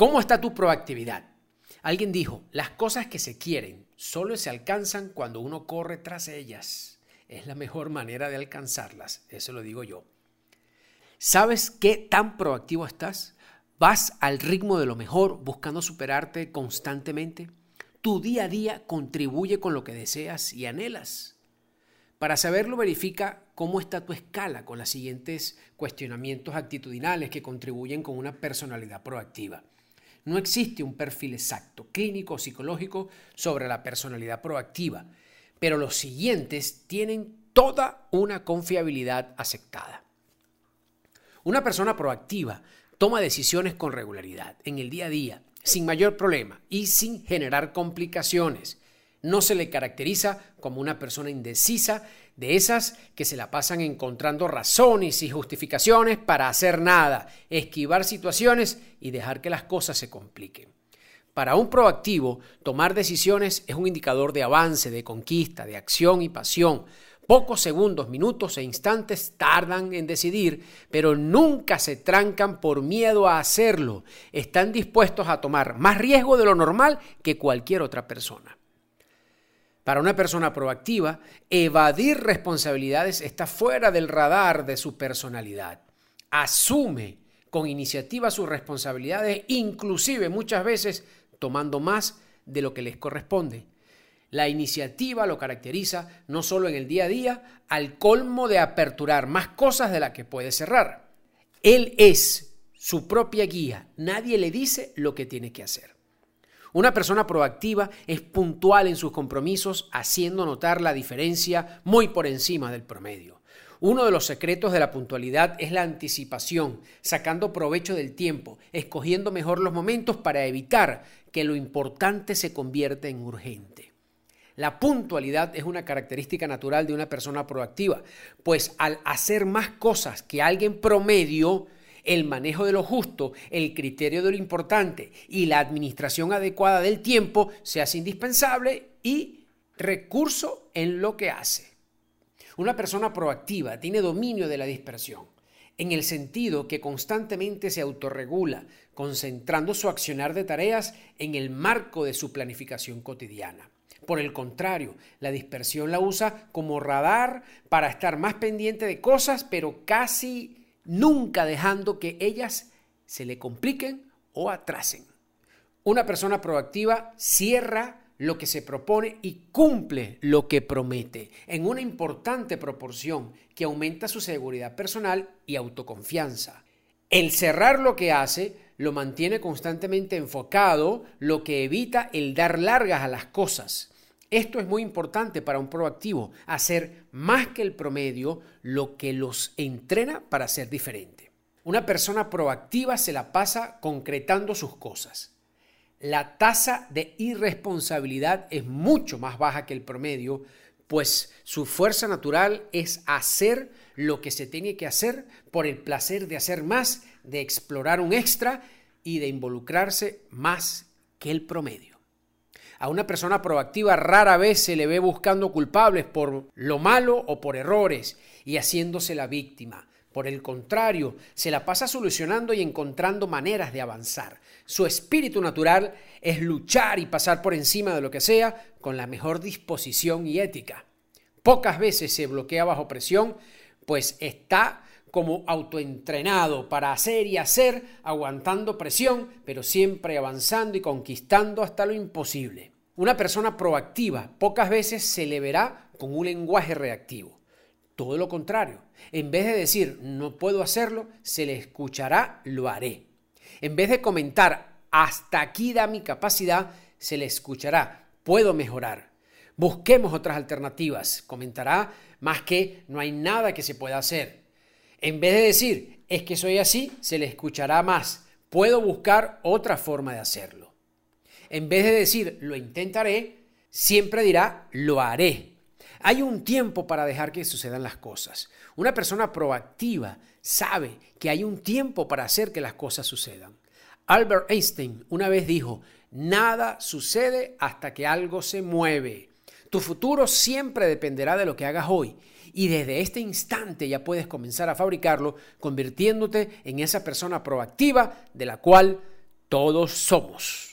¿Cómo está tu proactividad? Alguien dijo, las cosas que se quieren solo se alcanzan cuando uno corre tras ellas. Es la mejor manera de alcanzarlas, eso lo digo yo. ¿Sabes qué tan proactivo estás? ¿Vas al ritmo de lo mejor buscando superarte constantemente? Tu día a día contribuye con lo que deseas y anhelas. Para saberlo, verifica cómo está tu escala con los siguientes cuestionamientos actitudinales que contribuyen con una personalidad proactiva. No existe un perfil exacto, clínico o psicológico, sobre la personalidad proactiva, pero los siguientes tienen toda una confiabilidad aceptada. Una persona proactiva toma decisiones con regularidad, en el día a día, sin mayor problema y sin generar complicaciones. No se le caracteriza como una persona indecisa, de esas que se la pasan encontrando razones y justificaciones para hacer nada, esquivar situaciones y dejar que las cosas se compliquen. Para un proactivo, tomar decisiones es un indicador de avance, de conquista, de acción y pasión. Pocos segundos, minutos e instantes tardan en decidir, pero nunca se trancan por miedo a hacerlo. Están dispuestos a tomar más riesgo de lo normal que cualquier otra persona. Para una persona proactiva, evadir responsabilidades está fuera del radar de su personalidad. Asume con iniciativa sus responsabilidades, inclusive muchas veces tomando más de lo que les corresponde. La iniciativa lo caracteriza no solo en el día a día, al colmo de aperturar más cosas de las que puede cerrar. Él es su propia guía, nadie le dice lo que tiene que hacer. Una persona proactiva es puntual en sus compromisos, haciendo notar la diferencia muy por encima del promedio. Uno de los secretos de la puntualidad es la anticipación, sacando provecho del tiempo, escogiendo mejor los momentos para evitar que lo importante se convierta en urgente. La puntualidad es una característica natural de una persona proactiva, pues al hacer más cosas que alguien promedio, el manejo de lo justo, el criterio de lo importante y la administración adecuada del tiempo se hace indispensable y recurso en lo que hace. Una persona proactiva tiene dominio de la dispersión, en el sentido que constantemente se autorregula, concentrando su accionar de tareas en el marco de su planificación cotidiana. Por el contrario, la dispersión la usa como radar para estar más pendiente de cosas, pero casi nunca dejando que ellas se le compliquen o atrasen. Una persona proactiva cierra lo que se propone y cumple lo que promete en una importante proporción que aumenta su seguridad personal y autoconfianza. El cerrar lo que hace lo mantiene constantemente enfocado, lo que evita el dar largas a las cosas. Esto es muy importante para un proactivo, hacer más que el promedio lo que los entrena para ser diferente. Una persona proactiva se la pasa concretando sus cosas. La tasa de irresponsabilidad es mucho más baja que el promedio, pues su fuerza natural es hacer lo que se tiene que hacer por el placer de hacer más, de explorar un extra y de involucrarse más que el promedio. A una persona proactiva rara vez se le ve buscando culpables por lo malo o por errores y haciéndose la víctima. Por el contrario, se la pasa solucionando y encontrando maneras de avanzar. Su espíritu natural es luchar y pasar por encima de lo que sea con la mejor disposición y ética. Pocas veces se bloquea bajo presión, pues está como autoentrenado para hacer y hacer, aguantando presión, pero siempre avanzando y conquistando hasta lo imposible. Una persona proactiva pocas veces se le verá con un lenguaje reactivo. Todo lo contrario. En vez de decir no puedo hacerlo, se le escuchará lo haré. En vez de comentar hasta aquí da mi capacidad, se le escuchará puedo mejorar. Busquemos otras alternativas. Comentará más que no hay nada que se pueda hacer. En vez de decir es que soy así, se le escuchará más puedo buscar otra forma de hacerlo. En vez de decir lo intentaré, siempre dirá lo haré. Hay un tiempo para dejar que sucedan las cosas. Una persona proactiva sabe que hay un tiempo para hacer que las cosas sucedan. Albert Einstein una vez dijo, nada sucede hasta que algo se mueve. Tu futuro siempre dependerá de lo que hagas hoy. Y desde este instante ya puedes comenzar a fabricarlo convirtiéndote en esa persona proactiva de la cual Todos somos